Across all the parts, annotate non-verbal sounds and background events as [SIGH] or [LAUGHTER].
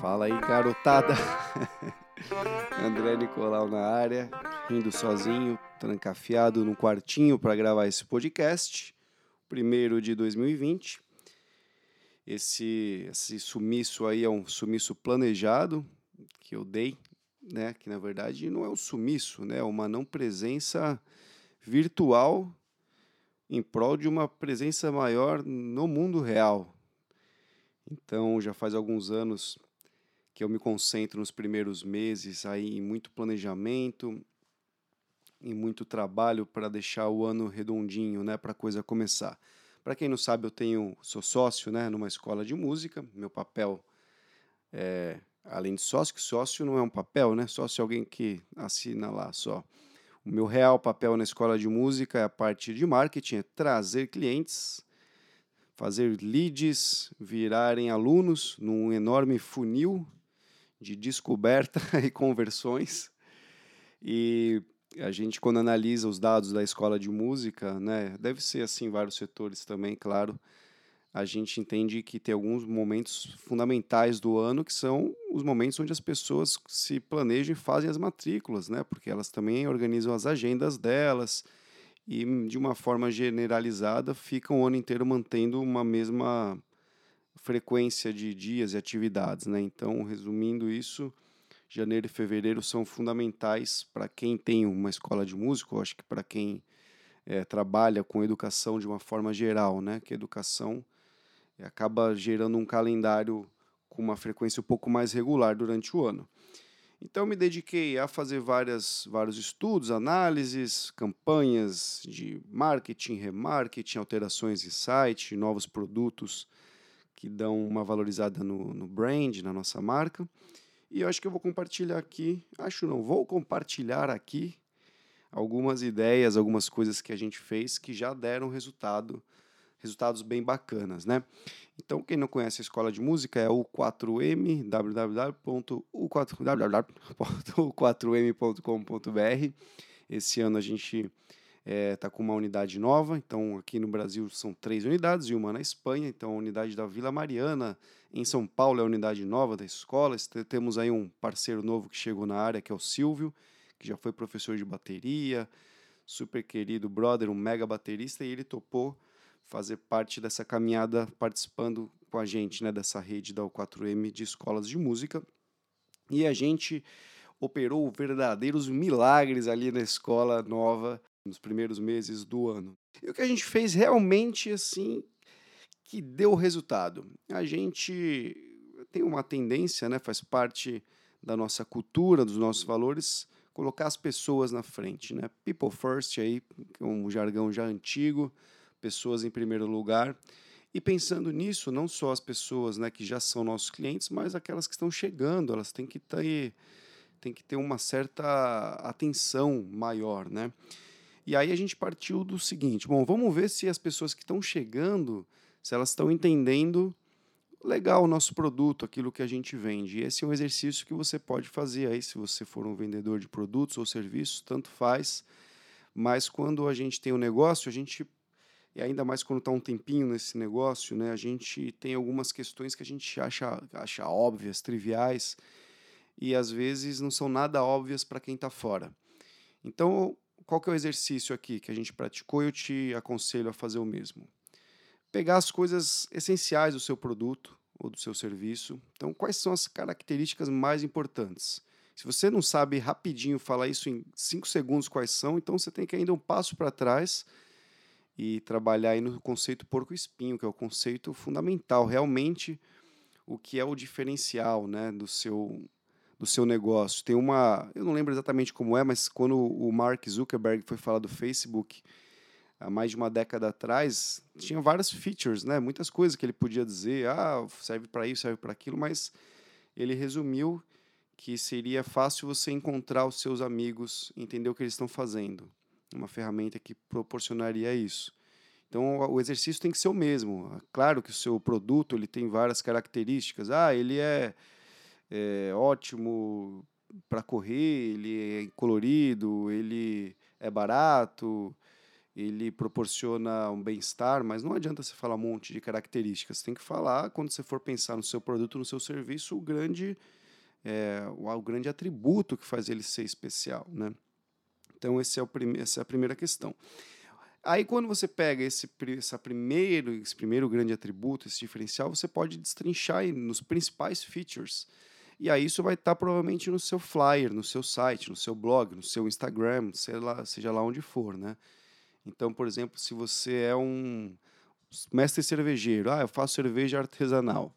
Fala aí, garotada. [LAUGHS] André Nicolau na área, rindo sozinho, trancafiado num quartinho para gravar esse podcast, primeiro de 2020. Esse, esse sumiço aí é um sumiço planejado que eu dei, né? Que na verdade não é um sumiço, né? É uma não presença virtual em prol de uma presença maior no mundo real. Então já faz alguns anos que eu me concentro nos primeiros meses aí em muito planejamento, em muito trabalho para deixar o ano redondinho, né, para a coisa começar. Para quem não sabe, eu tenho sou sócio, né, numa escola de música. Meu papel é além de sócio, que sócio não é um papel, né? Sócio é alguém que assina lá só. O meu real papel na escola de música é a parte de marketing, é trazer clientes, fazer leads virarem alunos num enorme funil de descoberta [LAUGHS] e conversões. E a gente, quando analisa os dados da escola de música, né, deve ser assim em vários setores também, claro, a gente entende que tem alguns momentos fundamentais do ano que são os momentos onde as pessoas se planejam e fazem as matrículas, né? Porque elas também organizam as agendas delas e, de uma forma generalizada, ficam o ano inteiro mantendo uma mesma frequência de dias e atividades. Né? Então, resumindo isso, janeiro e fevereiro são fundamentais para quem tem uma escola de música, eu acho que para quem é, trabalha com educação de uma forma geral, né? que educação acaba gerando um calendário com uma frequência um pouco mais regular durante o ano. Então, me dediquei a fazer várias, vários estudos, análises, campanhas de marketing, remarketing, alterações em site, novos produtos que dão uma valorizada no, no brand, na nossa marca. E eu acho que eu vou compartilhar aqui, acho não, vou compartilhar aqui algumas ideias, algumas coisas que a gente fez que já deram resultado, resultados bem bacanas, né? Então, quem não conhece a escola de música é o 4M, www.u4m.com.br. Esse ano a gente está é, tá com uma unidade nova. Então, aqui no Brasil são três unidades e uma na Espanha. Então, a unidade da Vila Mariana, em São Paulo, é a unidade nova da escola. Temos aí um parceiro novo que chegou na área, que é o Silvio, que já foi professor de bateria, super querido brother, um mega baterista, e ele topou fazer parte dessa caminhada, participando com a gente né, dessa rede da U4M de escolas de música. E a gente operou verdadeiros milagres ali na escola nova nos primeiros meses do ano. E o que a gente fez realmente assim que deu resultado. A gente tem uma tendência, né, faz parte da nossa cultura, dos nossos valores, colocar as pessoas na frente, né? People first aí, é um jargão já antigo, pessoas em primeiro lugar. E pensando nisso, não só as pessoas né, que já são nossos clientes, mas aquelas que estão chegando, elas têm que ter, têm que ter uma certa atenção maior, né? E aí a gente partiu do seguinte: bom, vamos ver se as pessoas que estão chegando, se elas estão entendendo legal o nosso produto, aquilo que a gente vende. E esse é um exercício que você pode fazer aí, se você for um vendedor de produtos ou serviços, tanto faz. Mas quando a gente tem um negócio, a gente e ainda mais quando está um tempinho nesse negócio, né, a gente tem algumas questões que a gente acha, acha óbvias, triviais, e às vezes não são nada óbvias para quem está fora. Então, qual que é o exercício aqui que a gente praticou e eu te aconselho a fazer o mesmo? Pegar as coisas essenciais do seu produto ou do seu serviço. Então, quais são as características mais importantes? Se você não sabe rapidinho falar isso em cinco segundos quais são, então você tem que ainda um passo para trás e trabalhar aí no conceito porco-espinho, que é o conceito fundamental, realmente o que é o diferencial né, do seu do seu negócio. Tem uma, eu não lembro exatamente como é, mas quando o Mark Zuckerberg foi falar do Facebook há mais de uma década atrás, tinha várias features, né? Muitas coisas que ele podia dizer, ah, serve para isso, serve para aquilo, mas ele resumiu que seria fácil você encontrar os seus amigos, entender o que eles estão fazendo. Uma ferramenta que proporcionaria isso. Então o exercício tem que ser o mesmo. Claro que o seu produto ele tem várias características. Ah, ele é é ótimo para correr, ele é colorido, ele é barato ele proporciona um bem-estar, mas não adianta você falar um monte de características. Tem que falar, quando você for pensar no seu produto, no seu serviço, o grande, é, o, grande atributo que faz ele ser especial. Né? Então, esse é o essa é a primeira questão. Aí, quando você pega esse, essa primeiro, esse primeiro grande atributo, esse diferencial, você pode destrinchar nos principais features. E aí isso vai estar provavelmente no seu flyer, no seu site, no seu blog, no seu Instagram, lá, seja lá onde for, né? Então, por exemplo, se você é um mestre cervejeiro, ah, eu faço cerveja artesanal.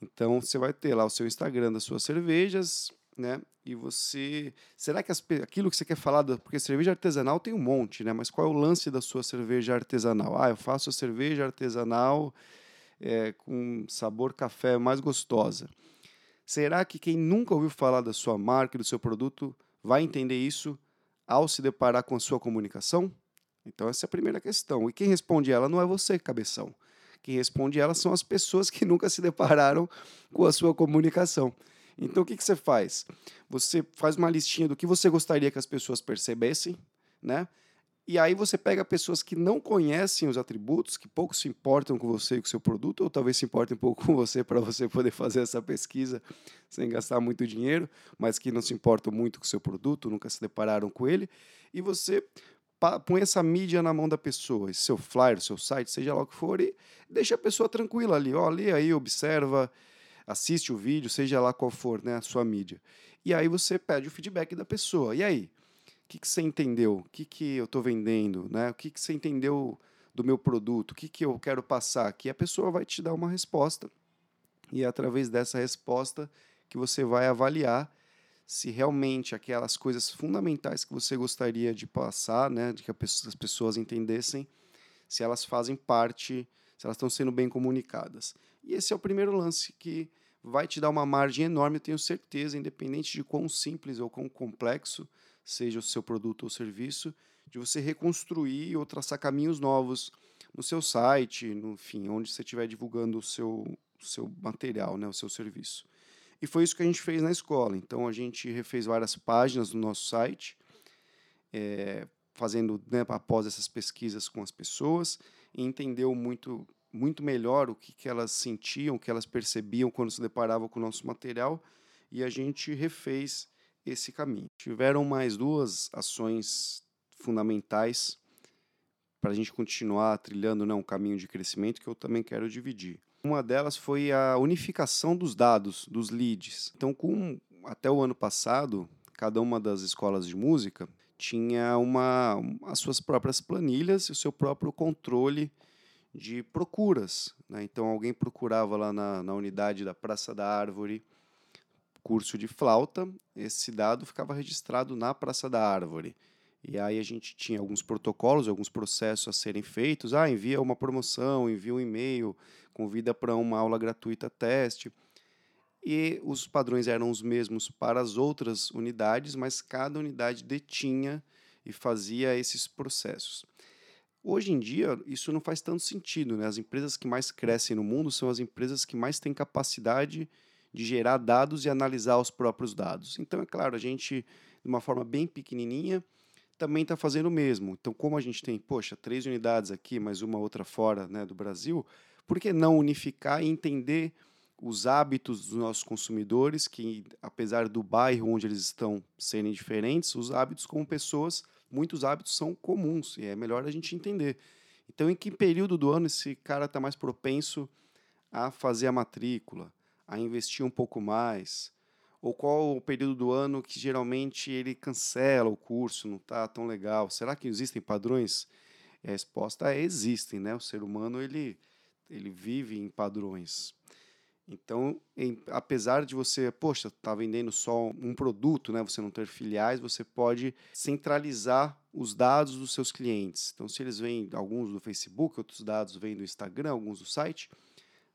Então, você vai ter lá o seu Instagram das suas cervejas, né? E você. Será que as, aquilo que você quer falar. Porque cerveja artesanal tem um monte, né? Mas qual é o lance da sua cerveja artesanal? Ah, eu faço a cerveja artesanal é, com sabor café mais gostosa. Será que quem nunca ouviu falar da sua marca do seu produto vai entender isso ao se deparar com a sua comunicação? Então, essa é a primeira questão. E quem responde ela não é você, cabeção. Quem responde ela são as pessoas que nunca se depararam com a sua comunicação. Então, o que, que você faz? Você faz uma listinha do que você gostaria que as pessoas percebessem, né? E aí você pega pessoas que não conhecem os atributos, que pouco se importam com você e com o seu produto, ou talvez se importem um pouco [LAUGHS] com você para você poder fazer essa pesquisa sem gastar muito dinheiro, mas que não se importam muito com o seu produto, nunca se depararam com ele, e você põe essa mídia na mão da pessoa, seu flyer, seu site, seja lá o que for, e deixa a pessoa tranquila ali, ó, aí, observa, assiste o vídeo, seja lá qual for né, a sua mídia. E aí você pede o feedback da pessoa. E aí? O que, que você entendeu? O que, que eu estou vendendo? Né? O que, que você entendeu do meu produto? O que, que eu quero passar aqui? A pessoa vai te dar uma resposta. E é através dessa resposta que você vai avaliar se realmente aquelas coisas fundamentais que você gostaria de passar, né, de que as pessoas entendessem, se elas fazem parte, se elas estão sendo bem comunicadas. E esse é o primeiro lance que vai te dar uma margem enorme, eu tenho certeza, independente de quão simples ou quão complexo seja o seu produto ou serviço, de você reconstruir ou traçar caminhos novos no seu site, no fim, onde você estiver divulgando o seu, seu material, né, o seu serviço. E foi isso que a gente fez na escola. Então a gente refez várias páginas no nosso site, é, fazendo né, após essas pesquisas com as pessoas, e entendeu muito muito melhor o que, que elas sentiam, o que elas percebiam quando se deparavam com o nosso material, e a gente refez esse caminho. Tiveram mais duas ações fundamentais para a gente continuar trilhando né, um caminho de crescimento que eu também quero dividir. Uma delas foi a unificação dos dados, dos leads. Então, com, até o ano passado, cada uma das escolas de música tinha uma, as suas próprias planilhas e o seu próprio controle de procuras. Né? Então, alguém procurava lá na, na unidade da Praça da Árvore curso de flauta, esse dado ficava registrado na Praça da Árvore. E aí a gente tinha alguns protocolos, alguns processos a serem feitos. Ah, envia uma promoção, envia um e-mail, convida para uma aula gratuita teste. E os padrões eram os mesmos para as outras unidades, mas cada unidade detinha e fazia esses processos. Hoje em dia, isso não faz tanto sentido. Né? As empresas que mais crescem no mundo são as empresas que mais têm capacidade de gerar dados e analisar os próprios dados. Então, é claro, a gente, de uma forma bem pequenininha, também está fazendo o mesmo. Então, como a gente tem, poxa, três unidades aqui, mais uma outra fora né, do Brasil, por que não unificar e entender os hábitos dos nossos consumidores, que apesar do bairro onde eles estão serem diferentes, os hábitos como pessoas, muitos hábitos são comuns e é melhor a gente entender. Então, em que período do ano esse cara está mais propenso a fazer a matrícula, a investir um pouco mais? Ou qual o período do ano que geralmente ele cancela o curso, não está tão legal? Será que existem padrões? E a resposta é existem, né? O ser humano ele, ele vive em padrões. Então, em, apesar de você, poxa, tá vendendo só um produto, né? Você não ter filiais, você pode centralizar os dados dos seus clientes. Então, se eles vêm alguns do Facebook, outros dados vêm do Instagram, alguns do site,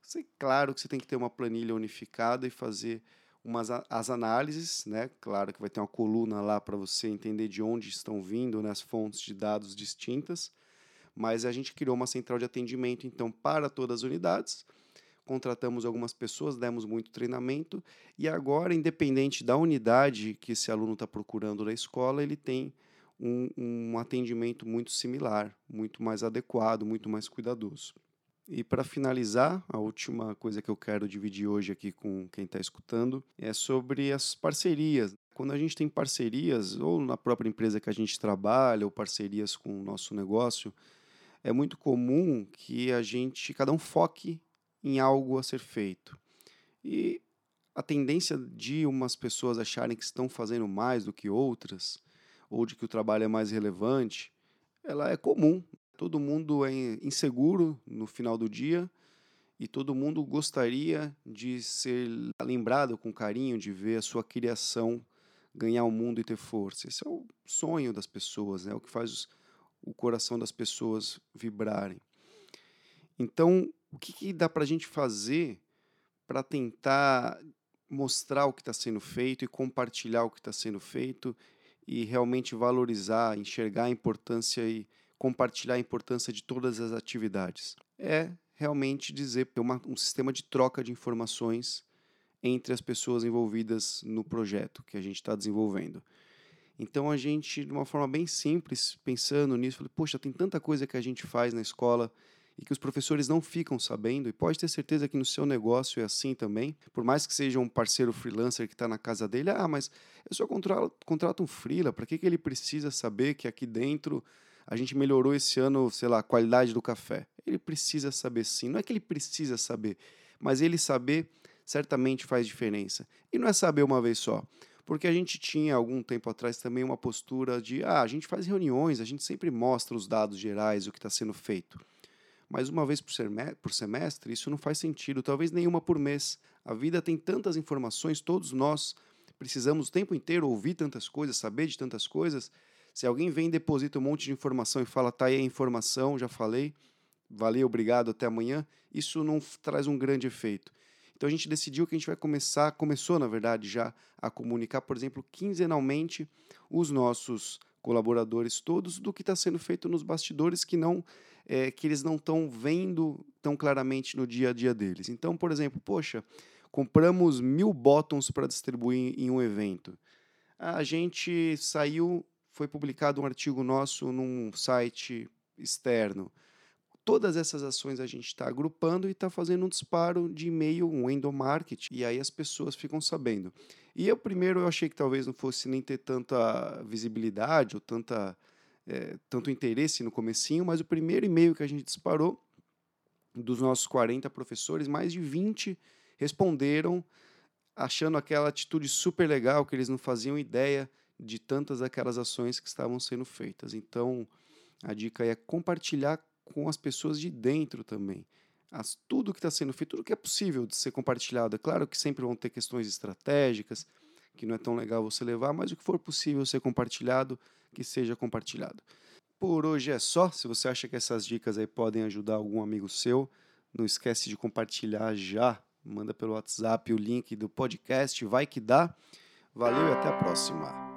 você, claro que você tem que ter uma planilha unificada e fazer umas as análises, né? Claro que vai ter uma coluna lá para você entender de onde estão vindo né, as fontes de dados distintas, mas a gente criou uma central de atendimento então para todas as unidades. Contratamos algumas pessoas, demos muito treinamento e agora, independente da unidade que esse aluno está procurando na escola, ele tem um, um atendimento muito similar, muito mais adequado, muito mais cuidadoso. E para finalizar, a última coisa que eu quero dividir hoje aqui com quem está escutando é sobre as parcerias. Quando a gente tem parcerias, ou na própria empresa que a gente trabalha, ou parcerias com o nosso negócio, é muito comum que a gente, cada um foque em algo a ser feito. E a tendência de umas pessoas acharem que estão fazendo mais do que outras, ou de que o trabalho é mais relevante, ela é comum. Todo mundo é inseguro no final do dia e todo mundo gostaria de ser lembrado com carinho, de ver a sua criação ganhar o mundo e ter força. Esse é o sonho das pessoas, né? é o que faz o coração das pessoas vibrarem. Então, o que, que dá para a gente fazer para tentar mostrar o que está sendo feito e compartilhar o que está sendo feito e realmente valorizar, enxergar a importância e compartilhar a importância de todas as atividades. É realmente dizer ter um sistema de troca de informações entre as pessoas envolvidas no projeto que a gente está desenvolvendo. Então a gente, de uma forma bem simples, pensando nisso, falei, poxa, tem tanta coisa que a gente faz na escola e que os professores não ficam sabendo, e pode ter certeza que no seu negócio é assim também, por mais que seja um parceiro freelancer que está na casa dele, ah, mas eu só contrato, contrato um freela, para que, que ele precisa saber que aqui dentro a gente melhorou esse ano, sei lá, a qualidade do café? Ele precisa saber sim, não é que ele precisa saber, mas ele saber certamente faz diferença. E não é saber uma vez só. Porque a gente tinha algum tempo atrás também uma postura de ah, a gente faz reuniões, a gente sempre mostra os dados gerais, o que está sendo feito mas uma vez por semestre, isso não faz sentido, talvez nenhuma por mês. A vida tem tantas informações, todos nós precisamos o tempo inteiro ouvir tantas coisas, saber de tantas coisas. Se alguém vem e deposita um monte de informação e fala, tá aí a informação, já falei, valeu, obrigado, até amanhã, isso não traz um grande efeito. Então a gente decidiu que a gente vai começar, começou na verdade já a comunicar, por exemplo, quinzenalmente os nossos colaboradores todos do que está sendo feito nos bastidores que não é, que eles não estão vendo tão claramente no dia a dia deles. Então, por exemplo, poxa, compramos mil bottoms para distribuir em um evento. A gente saiu, foi publicado um artigo nosso num site externo. Todas essas ações a gente está agrupando e está fazendo um disparo de e-mail, um endomarketing, e aí as pessoas ficam sabendo. E eu primeiro eu achei que talvez não fosse nem ter tanta visibilidade ou tanta é, tanto interesse no comecinho, mas o primeiro e-mail que a gente disparou, dos nossos 40 professores, mais de 20 responderam achando aquela atitude super legal, que eles não faziam ideia de tantas aquelas ações que estavam sendo feitas. Então, a dica é compartilhar com as pessoas de dentro também. As, tudo que está sendo feito, tudo que é possível de ser compartilhado. É claro que sempre vão ter questões estratégicas, que não é tão legal você levar, mas o que for possível ser compartilhado, que seja compartilhado. Por hoje é só. Se você acha que essas dicas aí podem ajudar algum amigo seu, não esquece de compartilhar já. Manda pelo WhatsApp o link do podcast, vai que dá. Valeu e até a próxima.